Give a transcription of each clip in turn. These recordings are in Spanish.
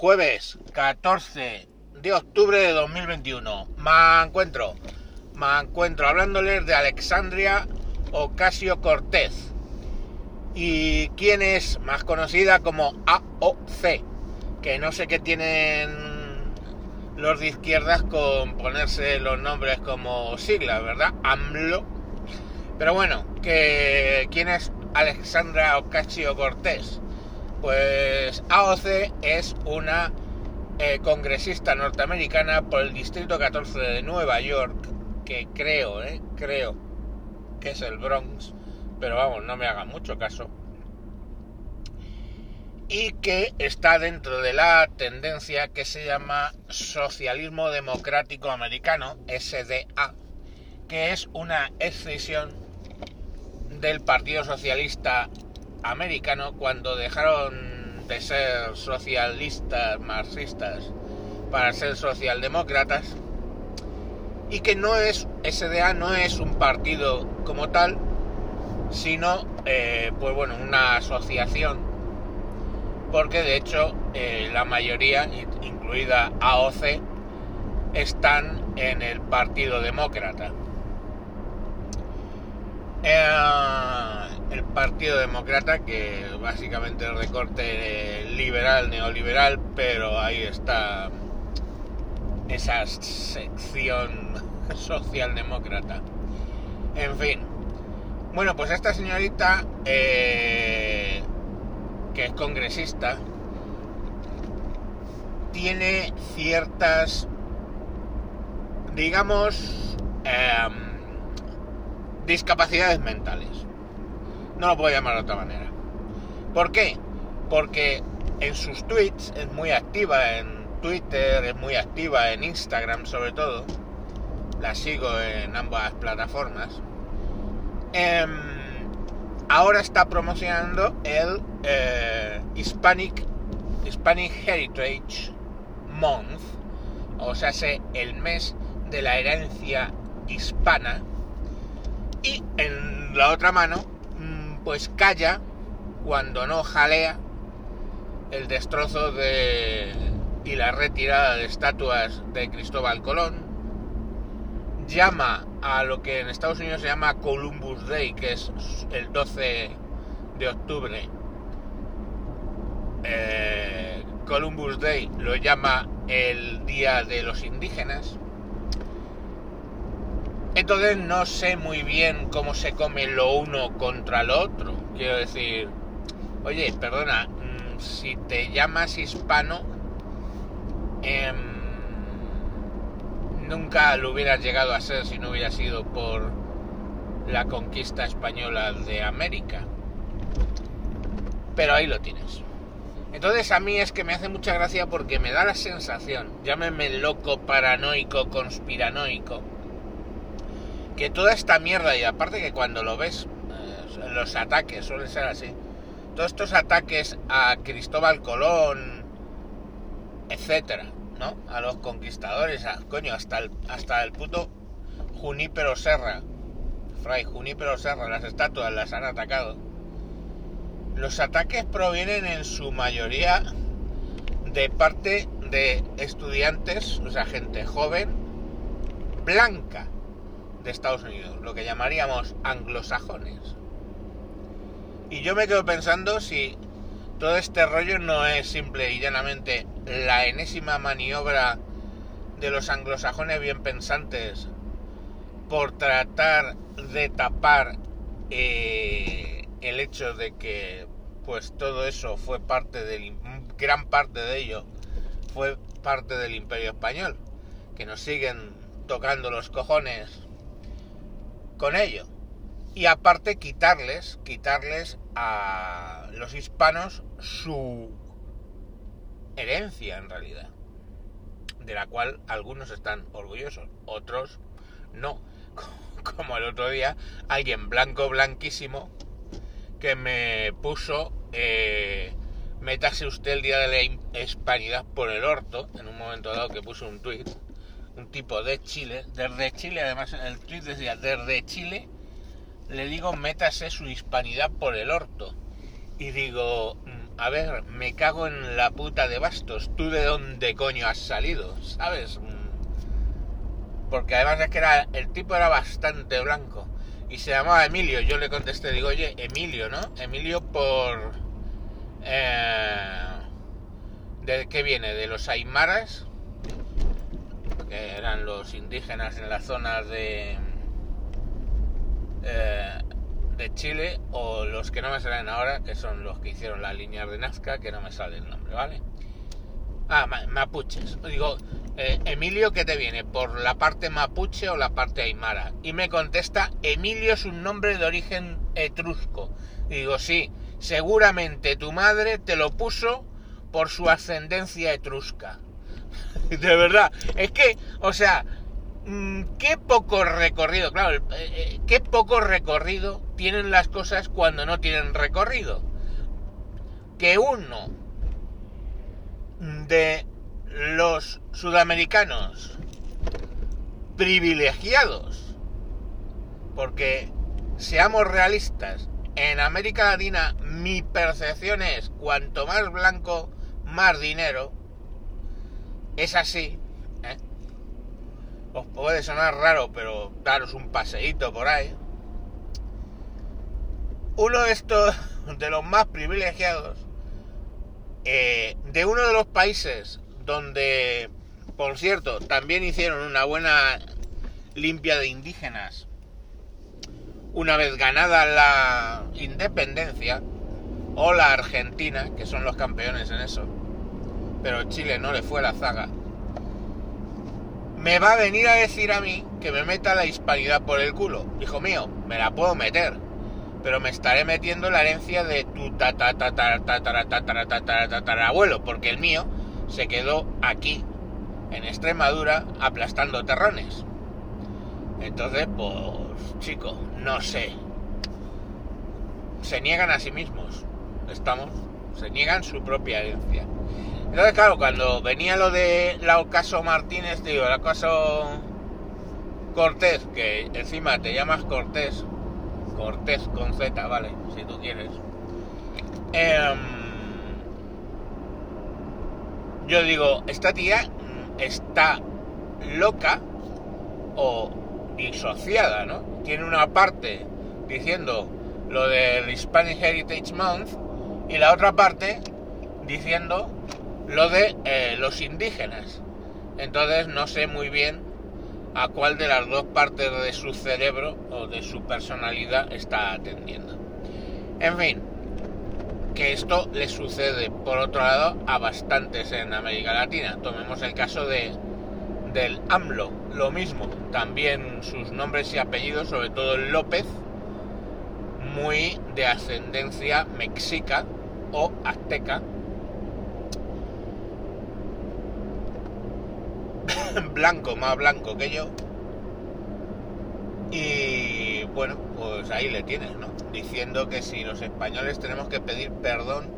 Jueves 14 de octubre de 2021. Me encuentro, me encuentro hablándoles de Alexandria Ocasio Cortez. Y quién es más conocida como AOC, que no sé qué tienen los de izquierdas con ponerse los nombres como siglas, ¿verdad? AMLO. Pero bueno, que quién es Alexandra Ocasio Cortez. Pues AOC es una eh, congresista norteamericana por el Distrito 14 de Nueva York, que creo, eh, creo que es el Bronx, pero vamos, no me hagan mucho caso. Y que está dentro de la tendencia que se llama Socialismo Democrático Americano, SDA, que es una excisión del Partido Socialista americano cuando dejaron de ser socialistas, marxistas, para ser socialdemócratas, y que no es, SDA no es un partido como tal, sino, eh, pues bueno, una asociación, porque de hecho eh, la mayoría, incluida AOC, están en el Partido Demócrata. Eh, el Partido Demócrata, que básicamente es recorte liberal, neoliberal, pero ahí está esa sección socialdemócrata. En fin. Bueno, pues esta señorita, eh, que es congresista, tiene ciertas, digamos, em, discapacidades mentales. No lo puedo llamar de otra manera. ¿Por qué? Porque en sus tweets es muy activa en Twitter, es muy activa en Instagram sobre todo. La sigo en ambas plataformas. Em, ahora está promocionando el eh, Hispanic, Hispanic Heritage Month, o sea, el mes de la herencia hispana, y en la otra mano, pues calla cuando no jalea el destrozo de y la retirada de estatuas de Cristóbal Colón. Llama a lo que en Estados Unidos se llama Columbus Day, que es el 12 de octubre. Eh, Columbus Day lo llama el Día de los Indígenas. Entonces no sé muy bien cómo se come lo uno contra lo otro. Quiero decir, oye, perdona, mm, si te llamas hispano, em, nunca lo hubieras llegado a ser si no hubiera sido por la conquista española de América. Pero ahí lo tienes. Entonces a mí es que me hace mucha gracia porque me da la sensación, llámeme loco, paranoico, conspiranoico, que toda esta mierda, y aparte que cuando lo ves, eh, los ataques suelen ser así, todos estos ataques a Cristóbal Colón, etcétera, ¿no? A los conquistadores, a, coño, hasta el, hasta el puto Junípero Serra, Fray Junípero Serra, las estatuas las han atacado. Los ataques provienen en su mayoría de parte de estudiantes, o sea, gente joven, blanca, de Estados Unidos, lo que llamaríamos anglosajones. Y yo me quedo pensando si todo este rollo no es simple y llanamente la enésima maniobra de los anglosajones bien pensantes por tratar de tapar eh, el hecho de que pues todo eso fue parte del gran parte de ello fue parte del imperio español que nos siguen tocando los cojones con ello. Y aparte quitarles, quitarles a los hispanos su herencia en realidad, de la cual algunos están orgullosos, otros no. Como el otro día, alguien blanco, blanquísimo, que me puso, eh, métase usted el día de la hispanidad por el orto, en un momento dado que puso un tuit, un tipo de Chile, desde Chile, además el tweet decía, desde Chile, le digo, métase su hispanidad por el orto. Y digo, mm, a ver, me cago en la puta de bastos, ¿tú de dónde coño has salido? ¿Sabes? Mm. Porque además es que era, el tipo era bastante blanco y se llamaba Emilio. Yo le contesté, digo, oye, Emilio, ¿no? Emilio por... Eh, ¿De qué viene? ¿De los Aymaras? Que eran los indígenas en las zonas de... Eh, de Chile o los que no me salen ahora, que son los que hicieron las líneas de Nazca, que no me sale el nombre, ¿vale? Ah, mapuches. Digo, eh, Emilio, ¿qué te viene? ¿Por la parte mapuche o la parte aymara? Y me contesta, Emilio es un nombre de origen etrusco. digo, sí, seguramente tu madre te lo puso por su ascendencia etrusca. de verdad, es que, o sea, Mm, qué poco recorrido, claro, eh, eh, qué poco recorrido tienen las cosas cuando no tienen recorrido. Que uno de los sudamericanos privilegiados, porque seamos realistas, en América Latina mi percepción es cuanto más blanco, más dinero. Es así, os puede sonar raro, pero daros un paseíto por ahí. Uno de estos, de los más privilegiados, eh, de uno de los países donde, por cierto, también hicieron una buena limpia de indígenas una vez ganada la independencia, o la Argentina, que son los campeones en eso, pero Chile no le fue la zaga me va a venir a decir a mí que me meta la hispanidad por el culo. Hijo mío, me la puedo meter, pero me estaré metiendo la herencia de tu abuelo, porque el mío se quedó aquí, en Extremadura, aplastando terrones. Entonces, pues, chico, no sé. Se niegan a sí mismos. Estamos, se niegan su propia herencia. Entonces, claro, cuando venía lo de la Ocaso Martínez, digo, el Ocaso Cortés, que encima te llamas Cortés, Cortés con Z, vale, si tú quieres. Em, yo digo, esta tía está loca o disociada, ¿no? Tiene una parte diciendo lo del Hispanic Heritage Month y la otra parte diciendo lo de eh, los indígenas. Entonces no sé muy bien a cuál de las dos partes de su cerebro o de su personalidad está atendiendo. En fin, que esto le sucede por otro lado a bastantes en América Latina. Tomemos el caso de del AMLO, lo mismo, también sus nombres y apellidos, sobre todo López, muy de ascendencia mexica o azteca, blanco, más blanco que yo. Y bueno, pues ahí le tienes, ¿no? Diciendo que si los españoles tenemos que pedir perdón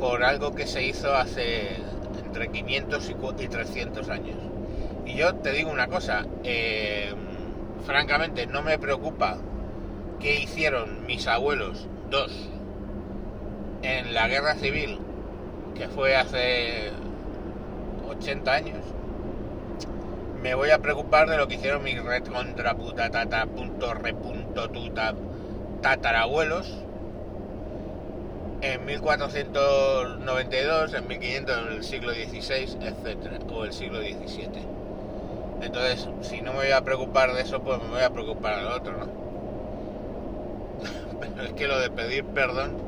por algo que se hizo hace entre 500 y 300 años. Y yo te digo una cosa, eh, francamente no me preocupa qué hicieron mis abuelos, dos, en la guerra civil, que fue hace 80 años, me voy a preocupar de lo que hicieron mis red contra puta punto tuta tatarabuelos en 1492, en 1500, en el siglo XVI, etcétera, o el siglo XVII. Entonces, si no me voy a preocupar de eso, pues me voy a preocupar del otro, ¿no? Pero es que lo de pedir perdón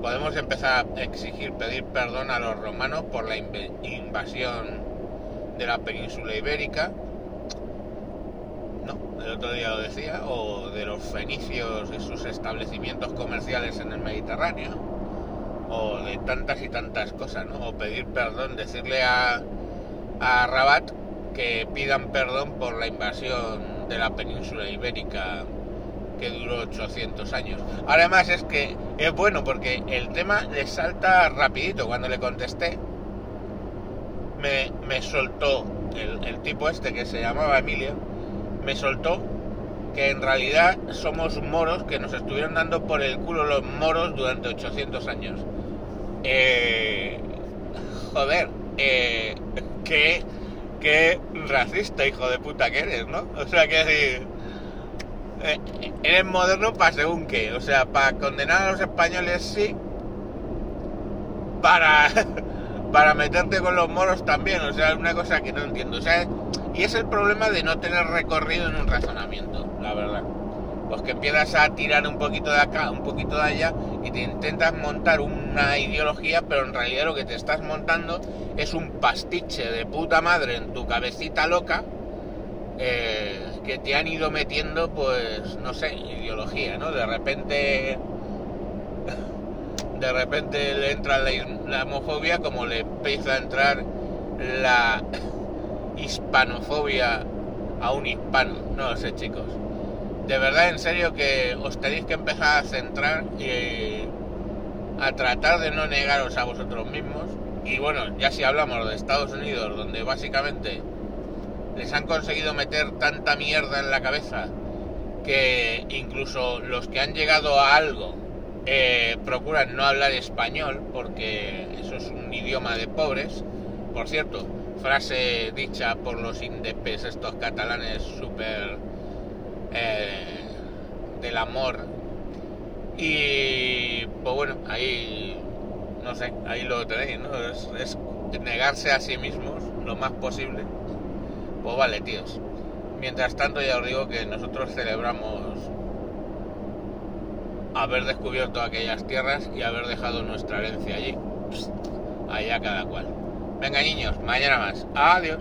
podemos empezar a exigir pedir perdón a los romanos por la invasión de la península ibérica. No, el otro día lo decía, o de los fenicios y sus establecimientos comerciales en el Mediterráneo, o de tantas y tantas cosas, ¿no? O pedir perdón, decirle a, a Rabat que pidan perdón por la invasión de la península ibérica que duró 800 años. Además es que es bueno porque el tema le salta rapidito. Cuando le contesté, me, soltó el, tipo este que se llamaba Emilio, me soltó que en realidad somos moros que nos estuvieron dando por el culo los moros durante 800 años. Eh, joder, eh, qué, qué racista hijo de puta que eres, ¿no? O sea, que eh, eres moderno para según qué, o sea, para condenar a los españoles sí, para, para meterte con los moros también, o sea, es una cosa que no entiendo, o sea, y es el problema de no tener recorrido en un razonamiento, la verdad. Pues que empiezas a tirar un poquito de acá, un poquito de allá y te intentas montar una ideología, pero en realidad lo que te estás montando es un pastiche de puta madre en tu cabecita loca eh, que te han ido metiendo, pues, no sé, ideología, ¿no? De repente de repente le entra la, homofobia como le empieza a entrar la hispanofobia a un hispano. No lo sé, chicos. De verdad, en serio, que os tenéis que empezar a centrar y a tratar de no negaros a vosotros mismos. Y bueno, ya si hablamos de Estados Unidos, donde básicamente les han conseguido meter tanta mierda en la cabeza que incluso los que han llegado a algo eh, procuran no hablar español porque eso es un idioma de pobres. Por cierto, frase dicha por los indepes, estos catalanes súper eh, del amor. Y pues bueno, ahí no sé, ahí lo tenéis, ¿no? Es, es negarse a sí mismos lo más posible. Pues vale, tíos. Mientras tanto ya os digo que nosotros celebramos haber descubierto aquellas tierras y haber dejado nuestra herencia allí. allá cada cual. Venga niños, mañana más. Adiós.